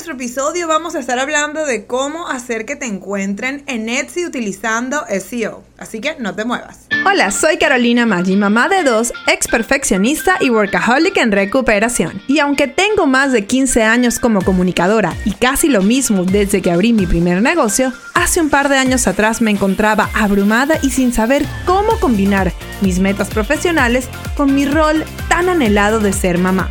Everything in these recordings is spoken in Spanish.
nuestro episodio vamos a estar hablando de cómo hacer que te encuentren en Etsy utilizando SEO. Así que no te muevas. Hola, soy Carolina Maggi, mamá de dos, ex perfeccionista y workaholic en recuperación. Y aunque tengo más de 15 años como comunicadora y casi lo mismo desde que abrí mi primer negocio, hace un par de años atrás me encontraba abrumada y sin saber cómo combinar mis metas profesionales con mi rol tan anhelado de ser mamá.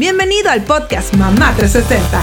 Bienvenido al podcast Mamá 360.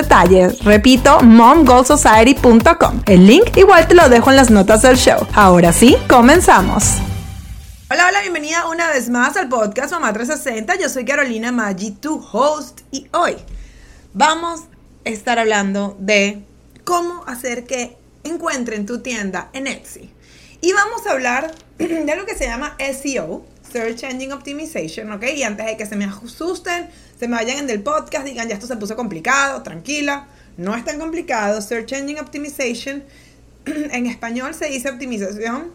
detalles. Repito, momgoalsociety.com. El link igual te lo dejo en las notas del show. Ahora sí, comenzamos. Hola, hola, bienvenida una vez más al podcast Mamá 360. Yo soy Carolina Maggi, tu host, y hoy vamos a estar hablando de cómo hacer que encuentren tu tienda en Etsy. Y vamos a hablar de lo que se llama SEO, Search Engine Optimization, ¿ok? Y antes de que se me asusten, se me vayan en el podcast, digan, ya esto se puso complicado, tranquila, no es tan complicado. Search Engine Optimization, en español se dice optimización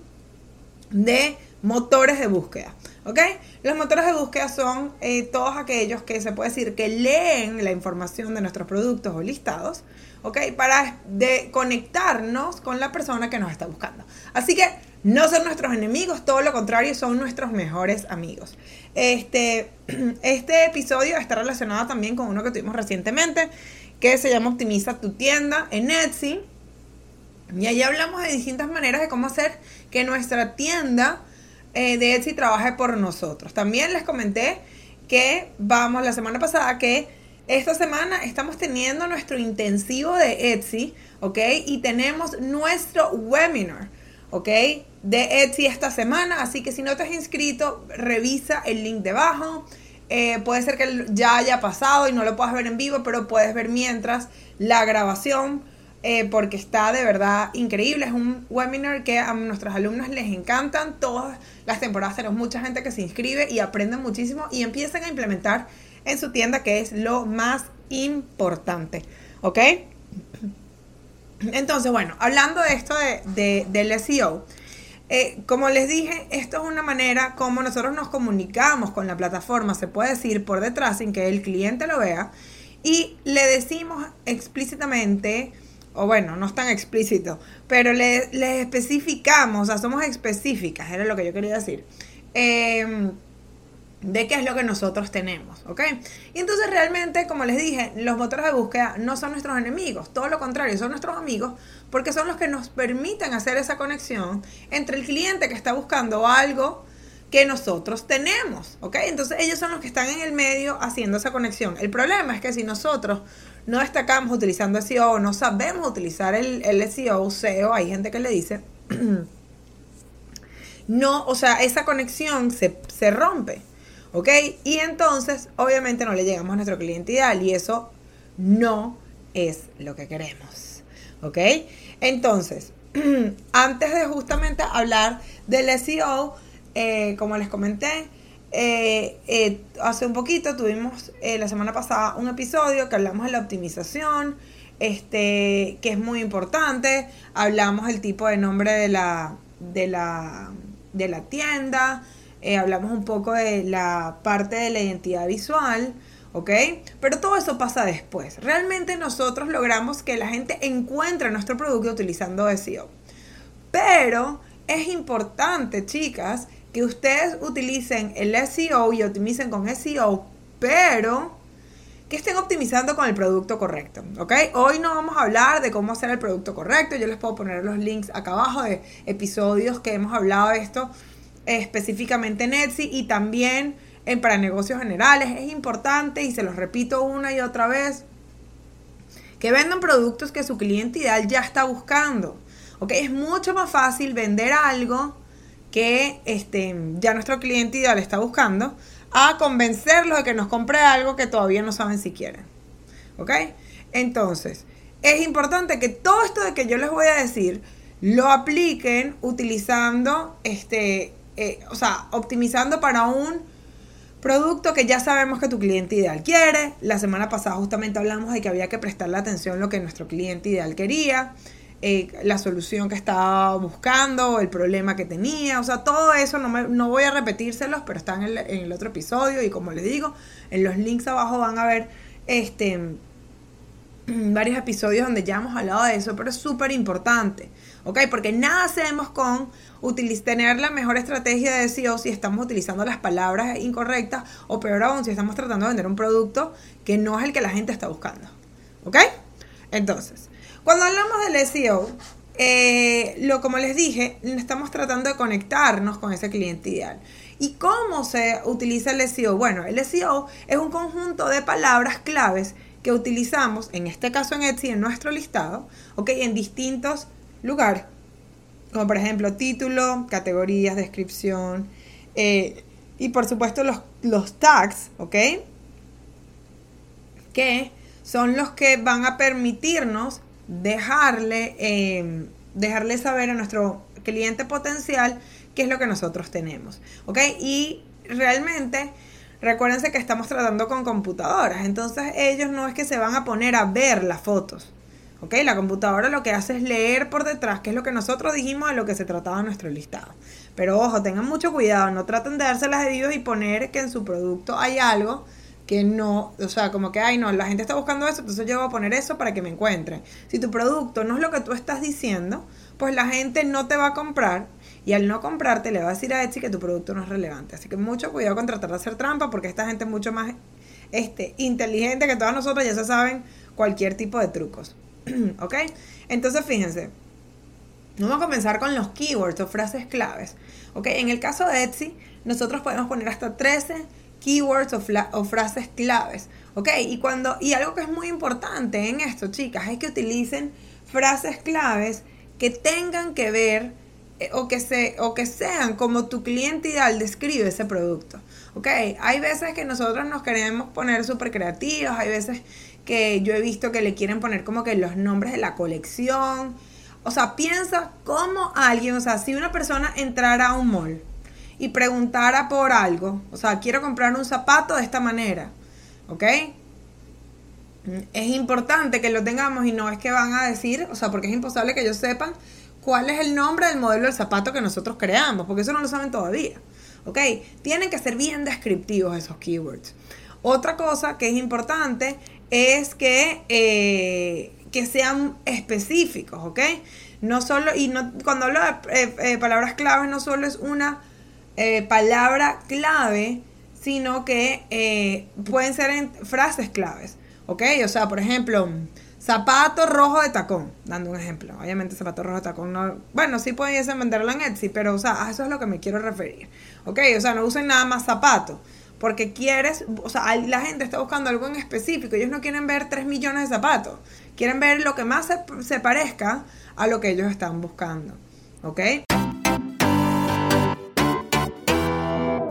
de motores de búsqueda, ¿ok? Los motores de búsqueda son eh, todos aquellos que se puede decir que leen la información de nuestros productos o listados, ¿ok? Para conectarnos con la persona que nos está buscando. Así que no son nuestros enemigos, todo lo contrario, son nuestros mejores amigos. Este, este episodio está relacionado también con uno que tuvimos recientemente, que se llama Optimiza tu tienda en Etsy. Y ahí hablamos de distintas maneras de cómo hacer que nuestra tienda eh, de Etsy trabaje por nosotros. También les comenté que vamos la semana pasada que esta semana estamos teniendo nuestro intensivo de Etsy, ¿ok? Y tenemos nuestro webinar. ¿ok? De Etsy esta semana. Así que si no te has inscrito, revisa el link debajo. Eh, puede ser que ya haya pasado y no lo puedas ver en vivo, pero puedes ver mientras la grabación, eh, porque está de verdad increíble. Es un webinar que a nuestros alumnos les encantan. Todas las temporadas tenemos mucha gente que se inscribe y aprenden muchísimo y empiezan a implementar en su tienda, que es lo más importante, ¿ok? Entonces, bueno, hablando de esto de, del SEO, eh, como les dije, esto es una manera como nosotros nos comunicamos con la plataforma, se puede decir por detrás sin que el cliente lo vea, y le decimos explícitamente, o bueno, no es tan explícito, pero le, le especificamos, o sea, somos específicas, era lo que yo quería decir. Eh, de qué es lo que nosotros tenemos, ¿ok? Y entonces realmente, como les dije, los motores de búsqueda no son nuestros enemigos, todo lo contrario, son nuestros amigos porque son los que nos permiten hacer esa conexión entre el cliente que está buscando algo que nosotros tenemos, ¿ok? Entonces ellos son los que están en el medio haciendo esa conexión. El problema es que si nosotros no destacamos utilizando SEO, no sabemos utilizar el, el SEO, SEO, hay gente que le dice, no, o sea, esa conexión se, se rompe. ¿Ok? Y entonces, obviamente no le llegamos a nuestro cliente ideal y eso no es lo que queremos. ¿Ok? Entonces, antes de justamente hablar del SEO, eh, como les comenté, eh, eh, hace un poquito tuvimos la semana pasada un episodio que hablamos de la optimización, este, que es muy importante. Hablamos del tipo de nombre de la, de la, de la tienda. Eh, hablamos un poco de la parte de la identidad visual, ¿ok? Pero todo eso pasa después. Realmente nosotros logramos que la gente encuentre nuestro producto utilizando SEO. Pero es importante, chicas, que ustedes utilicen el SEO y optimicen con SEO, pero que estén optimizando con el producto correcto, ¿ok? Hoy no vamos a hablar de cómo hacer el producto correcto, yo les puedo poner los links acá abajo de episodios que hemos hablado de esto específicamente en Etsy y también en para negocios generales. Es importante, y se los repito una y otra vez, que vendan productos que su cliente ideal ya está buscando, ¿ok? Es mucho más fácil vender algo que este, ya nuestro cliente ideal está buscando a convencerlos de que nos compre algo que todavía no saben si quieren. ¿Ok? Entonces, es importante que todo esto de que yo les voy a decir lo apliquen utilizando, este, eh, o sea, optimizando para un producto que ya sabemos que tu cliente ideal quiere. La semana pasada justamente hablamos de que había que prestarle atención a lo que nuestro cliente ideal quería. Eh, la solución que estaba buscando, el problema que tenía, o sea, todo eso no, no voy a repetírselos, pero están en el, otro episodio y como les digo, en los links abajo van a ver este, varios episodios donde ya hemos hablado de eso, pero es súper importante, ¿ok? Porque nada hacemos con tener la mejor estrategia de SEO si estamos utilizando las palabras incorrectas o peor aún si estamos tratando de vender un producto que no es el que la gente está buscando, ¿ok? Entonces, cuando hablamos del SEO, eh, lo, como les dije, estamos tratando de conectarnos con ese cliente ideal. ¿Y cómo se utiliza el SEO? Bueno, el SEO es un conjunto de palabras claves que utilizamos, en este caso en Etsy, en nuestro listado, ¿ok? En distintos lugares, como por ejemplo título, categorías, descripción, eh, y por supuesto los, los tags, ¿ok? Que son los que van a permitirnos dejarle, em, dejarle saber a nuestro cliente potencial qué es lo que nosotros tenemos. ¿Ok? Y realmente, recuérdense que estamos tratando con computadoras, entonces ellos no es que se van a poner a ver las fotos. ¿Ok? La computadora lo que hace es leer por detrás, qué es lo que nosotros dijimos de lo que se trataba nuestro listado. Pero ojo, tengan mucho cuidado, no traten de dárselas de Dios y poner que en su producto hay algo que no, o sea, como que, ay, no, la gente está buscando eso, entonces yo voy a poner eso para que me encuentren. Si tu producto no es lo que tú estás diciendo, pues la gente no te va a comprar y al no comprarte le va a decir a Etsy que tu producto no es relevante. Así que mucho cuidado con tratar de hacer trampa porque esta gente es mucho más este, inteligente que todos nosotros, ya se saben cualquier tipo de trucos. ¿Ok? Entonces fíjense, vamos a comenzar con los keywords o frases claves. ¿Ok? En el caso de Etsy, nosotros podemos poner hasta 13 keywords o, frases claves. ¿Ok? Y, cuando, y algo que es muy importante en esto, chicas, es que utilicen frases claves que tengan que ver eh, o, que se, o que sean como tu cliente ideal describe ese producto. ¿Ok? Hay veces que nosotros nos queremos poner súper creativos, hay veces que yo he visto que le quieren poner como que los nombres de la colección. O sea, piensa como alguien, o sea, si una persona entrara a un mall y preguntara por algo, o sea, quiero comprar un zapato de esta manera, ¿ok? Es importante que lo tengamos y no es que van a decir, o sea, porque es imposible que ellos sepan cuál es el nombre del modelo del zapato que nosotros creamos, porque eso no lo saben todavía, ¿ok? Tienen que ser bien descriptivos esos keywords. Otra cosa que es importante es que, eh, que sean específicos, ¿ok? No solo, y no, cuando hablo de eh, eh, palabras claves, no solo es una palabra clave, sino que pueden ser en frases claves. ¿Ok? O sea, por ejemplo, zapato rojo de tacón, dando un ejemplo. Obviamente, zapato rojo de tacón no. Bueno, sí pueden venderlo en Etsy, pero, o sea, a eso es lo que me quiero referir. ¿Ok? O sea, no usen nada más zapato. Porque quieres, o sea, la gente está buscando algo en específico. Ellos no quieren ver 3 millones de zapatos. Quieren ver lo que más se, se parezca a lo que ellos están buscando. ¿Ok?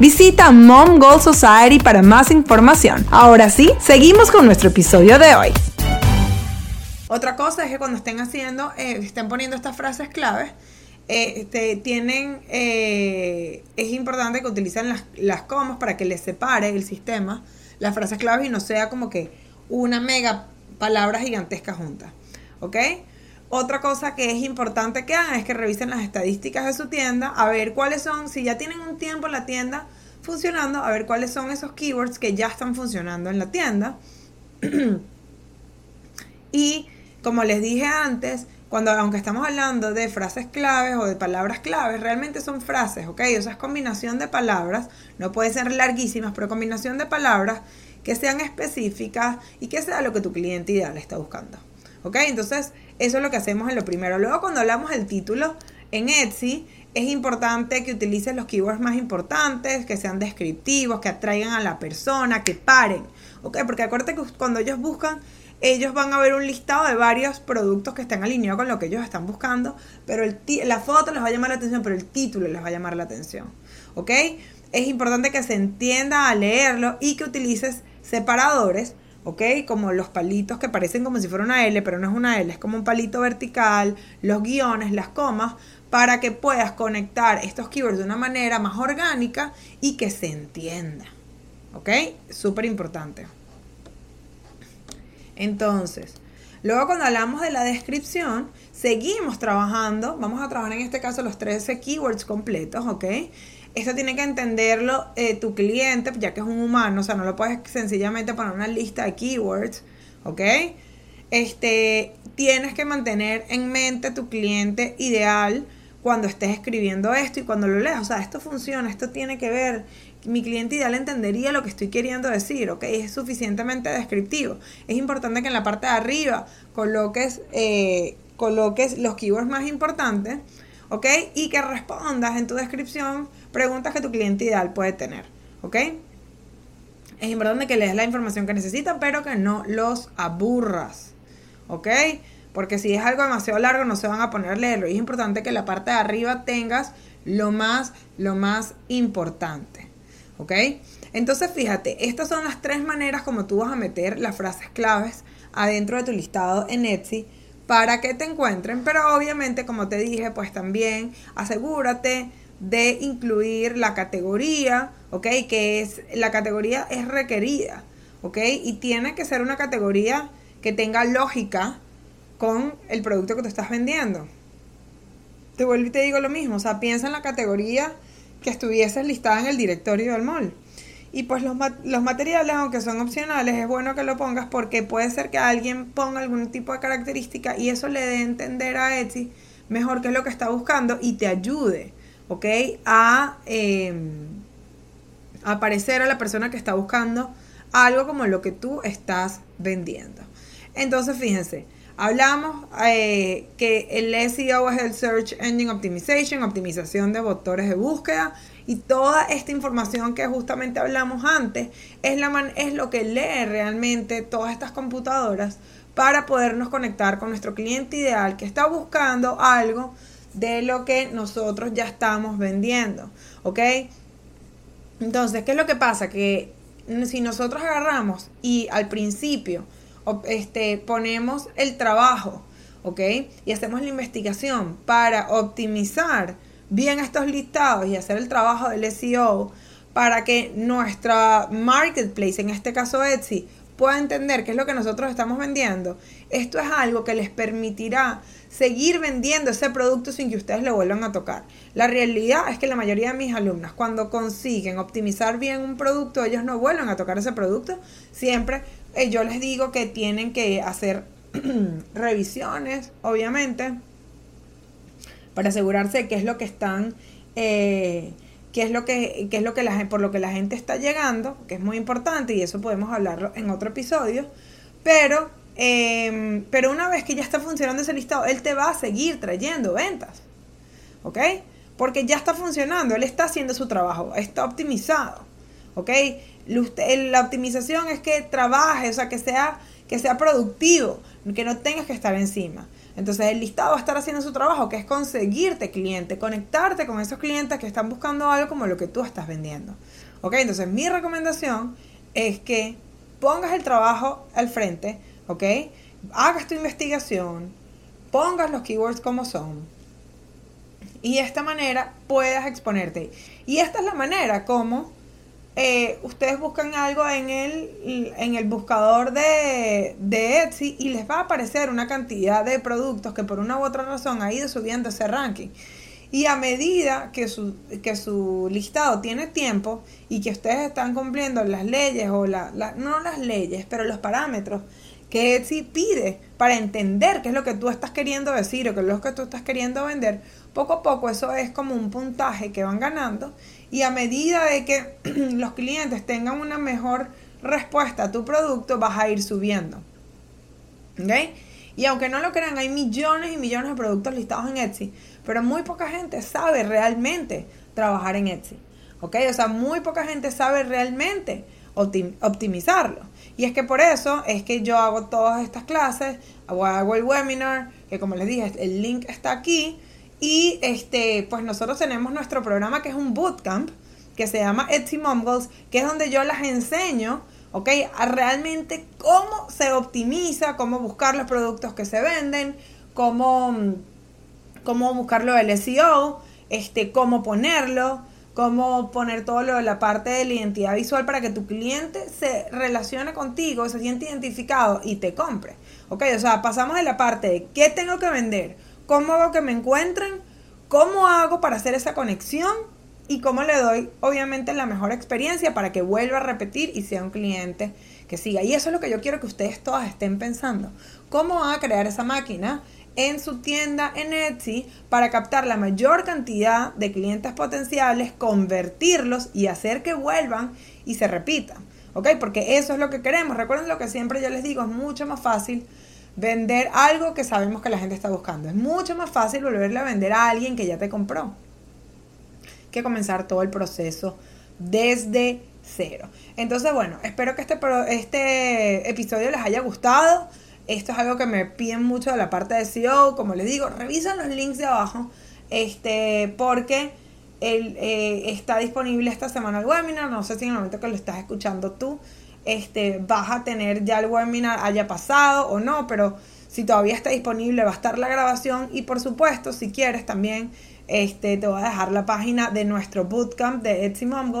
Visita Mom Goal Society para más información. Ahora sí, seguimos con nuestro episodio de hoy. Otra cosa es que cuando estén haciendo, eh, estén poniendo estas frases claves, eh, tienen, eh, es importante que utilicen las, las comas para que les separe el sistema las frases claves y no sea como que una mega palabra gigantesca junta. ¿Ok? Otra cosa que es importante que hagan es que revisen las estadísticas de su tienda, a ver cuáles son, si ya tienen un tiempo en la tienda funcionando, a ver cuáles son esos keywords que ya están funcionando en la tienda. y como les dije antes, cuando aunque estamos hablando de frases claves o de palabras claves, realmente son frases, ¿ok? O sea, es combinación de palabras, no pueden ser larguísimas, pero combinación de palabras que sean específicas y que sea lo que tu cliente ideal está buscando. ¿Ok? Entonces, eso es lo que hacemos en lo primero. Luego, cuando hablamos del título, en Etsy es importante que utilicen los keywords más importantes, que sean descriptivos, que atraigan a la persona, que paren. ¿Ok? Porque acuérdate que cuando ellos buscan ellos van a ver un listado de varios productos que están alineados con lo que ellos están buscando, pero la foto les va a llamar la atención, pero el título les va a llamar la atención. ¿Ok? Es importante que se entienda a leerlo y que utilices separadores, ¿ok? Como los palitos que parecen como si fuera una L, pero no es una L, es como un palito vertical, los guiones, las comas, para que puedas conectar estos keywords de una manera más orgánica y que se entienda. ¿Ok? Súper importante. Entonces, luego cuando hablamos de la descripción, seguimos trabajando, vamos a trabajar en este caso los 13 keywords completos, ¿ok? Esto tiene que entenderlo eh, tu cliente, ya que es un humano, o sea, no lo puedes sencillamente poner una lista de keywords, ¿ok? Este, tienes que mantener en mente tu cliente ideal cuando estés escribiendo esto y cuando lo leas. O sea, esto funciona, esto tiene que ver mi cliente ideal entendería lo que estoy queriendo decir, ¿ok? Es suficientemente descriptivo. Es importante que en la parte de arriba coloques, eh, coloques los keywords más importantes, ¿ok? Y que respondas en tu descripción preguntas que tu cliente ideal puede tener, ¿ok? Es importante que leas la información que necesitan, pero que no los aburras, ¿ok? Porque si es algo demasiado largo no se van a poner a leerlo. Y es importante que la parte de arriba tengas lo más, lo más importante. ¿ok? Entonces fíjate, estas son las tres maneras como tú vas a meter las frases claves adentro de tu listado en Etsy para que te encuentren, pero obviamente como te dije, pues también asegúrate de incluir la categoría, ¿ok? Que es, la categoría es requerida, ¿ok? Y tiene que ser una categoría que tenga lógica con el producto que tú estás vendiendo. Te vuelvo y te digo lo mismo, o sea, piensa en la categoría que estuviese listada en el directorio del mall. Y pues los, los, materiales, aunque son opcionales, es bueno que lo pongas porque puede ser que alguien ponga algún tipo de característica y eso le dé a entender a Etsy mejor qué es lo que está buscando y te ayude, ¿ok? A, em, aparecer a la persona que está buscando algo como lo que tú estás vendiendo. Entonces, fíjense, Hablamos eh, que el SEO es el Search Engine Optimization, optimización de motores de búsqueda. Y toda esta información que justamente hablamos antes es, la es lo que lee realmente todas estas computadoras para podernos conectar con nuestro cliente ideal que está buscando algo de lo que nosotros ya estamos vendiendo. ¿Ok? Entonces, ¿qué es lo que pasa? Que si nosotros agarramos y al principio este, ponemos el trabajo, ¿ok? Y hacemos la investigación para optimizar bien estos listados y hacer el trabajo del SEO para que nuestra marketplace, en este caso Etsy, pueda entender qué es lo que nosotros estamos vendiendo. Esto es algo que les permitirá seguir vendiendo ese producto sin que ustedes lo vuelvan a tocar. La realidad es que la mayoría de mis alumnas, cuando consiguen optimizar bien un producto, ellos no vuelven a tocar ese producto. Siempre eh, yo les digo que tienen que hacer revisiones, obviamente, para asegurarse de qué es lo que están, eh, qué es lo que, qué es lo que por lo que la gente está llegando, que es muy importante y eso podemos hablarlo en otro episodio. Pero Em, pero una vez que ya está funcionando ese listado, él te va a seguir trayendo ventas. ¿Ok? Porque ya está funcionando, él está haciendo su trabajo, está optimizado. ¿Ok? La optimización es que trabaje, o sea, que sea, que sea productivo, que no tengas que estar encima. Entonces el listado va a estar haciendo su trabajo, que es conseguirte cliente, conectarte con esos clientes que están buscando algo como lo que tú estás vendiendo. ¿Ok? Entonces mi recomendación es que pongas el trabajo al frente, ¿ok? Hagas tu investigación, pongas los keywords como son y de esta manera puedas exponerte. Y esta es la manera como eh, ustedes buscan algo en el, en el buscador de, de, Etsy y les va a aparecer una cantidad de productos que por una u otra razón ha ido subiendo ese ranking. Y a medida que su, que su listado tiene tiempo y que ustedes están cumpliendo las leyes o la, no las leyes, pero los parámetros que Etsy pide para entender qué es lo que tú estás queriendo decir o qué es lo que tú estás queriendo vender, poco a poco eso es como un puntaje que van ganando y a medida de que los clientes tengan una mejor respuesta a tu producto, vas a ir subiendo. ¿Ok? Y aunque no lo crean, hay millones y millones de productos listados en Etsy, pero muy poca gente sabe realmente trabajar en Etsy. ¿Ok? O sea, muy poca gente sabe realmente optimizarlo. Y es que por eso es que yo hago todas estas clases, hago el webinar, que como les dije, el link está aquí y este, pues nosotros tenemos nuestro programa que es un bootcamp, que se llama Etsy Mom Goals, que es donde yo las enseño, ¿ok? A realmente cómo se optimiza, cómo buscar los productos que se venden, cómo, cómo buscarlo del SEO, este, cómo ponerlo, cómo poner todo lo de la parte de la identidad visual para que tu cliente se relacione contigo, se siente identificado y te compre. ¿Ok? O sea, pasamos de la parte de qué tengo que vender, cómo hago que me encuentren, cómo hago para hacer esa conexión y cómo le doy, obviamente, la mejor experiencia para que vuelva a repetir y sea un cliente que siga. Y eso es lo que yo quiero que ustedes todas estén pensando. ¿Cómo van a crear esa máquina? En su tienda en Etsy para captar la mayor cantidad de clientes potenciales, convertirlos y hacer que vuelvan y se repitan. ¿Ok? Porque eso es lo que queremos. Recuerden lo que siempre yo les digo, es mucho más fácil vender algo que sabemos que la gente está buscando. Es mucho más fácil volverle a vender a alguien que ya te compró que comenzar todo el proceso desde cero. Entonces, bueno, espero que este, este episodio les haya gustado. Esto es algo que me piden mucho de la parte de SEO. Como les digo, revisan los links de abajo. Este, porque el, eh, está disponible esta semana el webinar. No sé si en el momento que lo estás escuchando tú este, vas a tener ya el webinar haya pasado o no, pero si todavía está disponible va a estar la grabación y por supuesto si quieres también este, te voy a dejar la página de nuestro bootcamp de Etsy Mom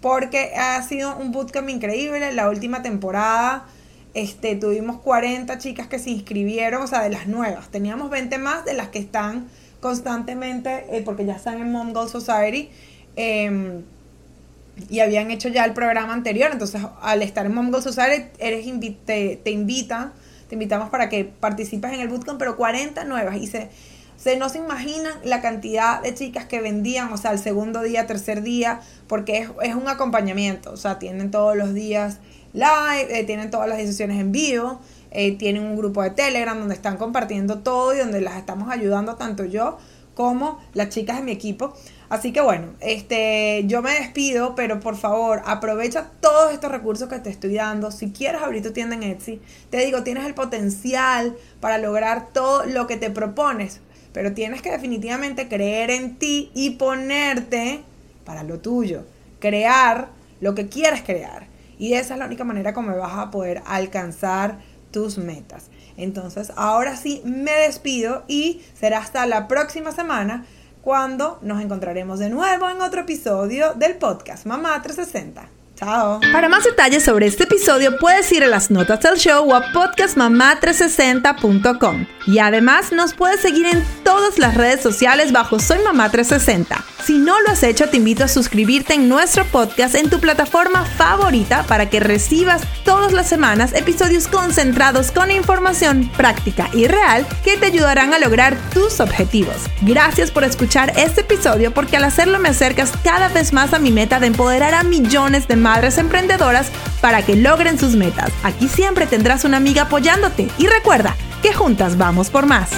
porque ha sido un bootcamp increíble la última temporada este, tuvimos 40 chicas que se inscribieron, o sea, de las nuevas. Teníamos 20 más de las que están constantemente, eh, porque ya están en Mom Society. Em, y habían hecho ya el programa anterior. Entonces, al estar en Mongol Society, eres te, te invita, te invitamos para que participes en el bootcamp, pero 40 nuevas. Y se, se no se imaginan la cantidad de chicas que vendían, o sea, el segundo día, tercer día, porque es, es un acompañamiento. O sea, tienen todos los días live, eh, tienen todas las decisiones en vivo. Eh, tienen un grupo de Telegram donde están compartiendo todo y donde las estamos ayudando tanto yo como las chicas de mi equipo. Así que bueno, este, yo me despido, pero por favor, aprovecha todos estos recursos que te estoy dando. Si quieres abrir tu tienda en Etsy, te digo, tienes el potencial para lograr todo lo que te propones, pero tienes que definitivamente creer en ti y ponerte para lo tuyo, crear lo que quieres crear. Y esa es la única manera como vas a poder alcanzar tus metas. Entonces, ahora sí me despido y será hasta la próxima semana cuando nos encontraremos de nuevo en otro episodio del podcast Mamá 360. Chao. Para más detalles sobre este episodio puedes ir a las notas del show o a podcastmamá360.com. Y además nos puedes seguir en todas las redes sociales bajo Soy Mamá 360. Si no lo has hecho, te invito a suscribirte en nuestro podcast en tu plataforma favorita para que recibas todas las semanas episodios concentrados con información práctica y real que te ayudarán a lograr tus objetivos. Gracias por escuchar este episodio porque al hacerlo me acercas cada vez más a mi meta de empoderar a millones de madres emprendedoras para que logren sus metas. Aquí siempre tendrás una amiga apoyándote y recuerda que juntas vamos por más.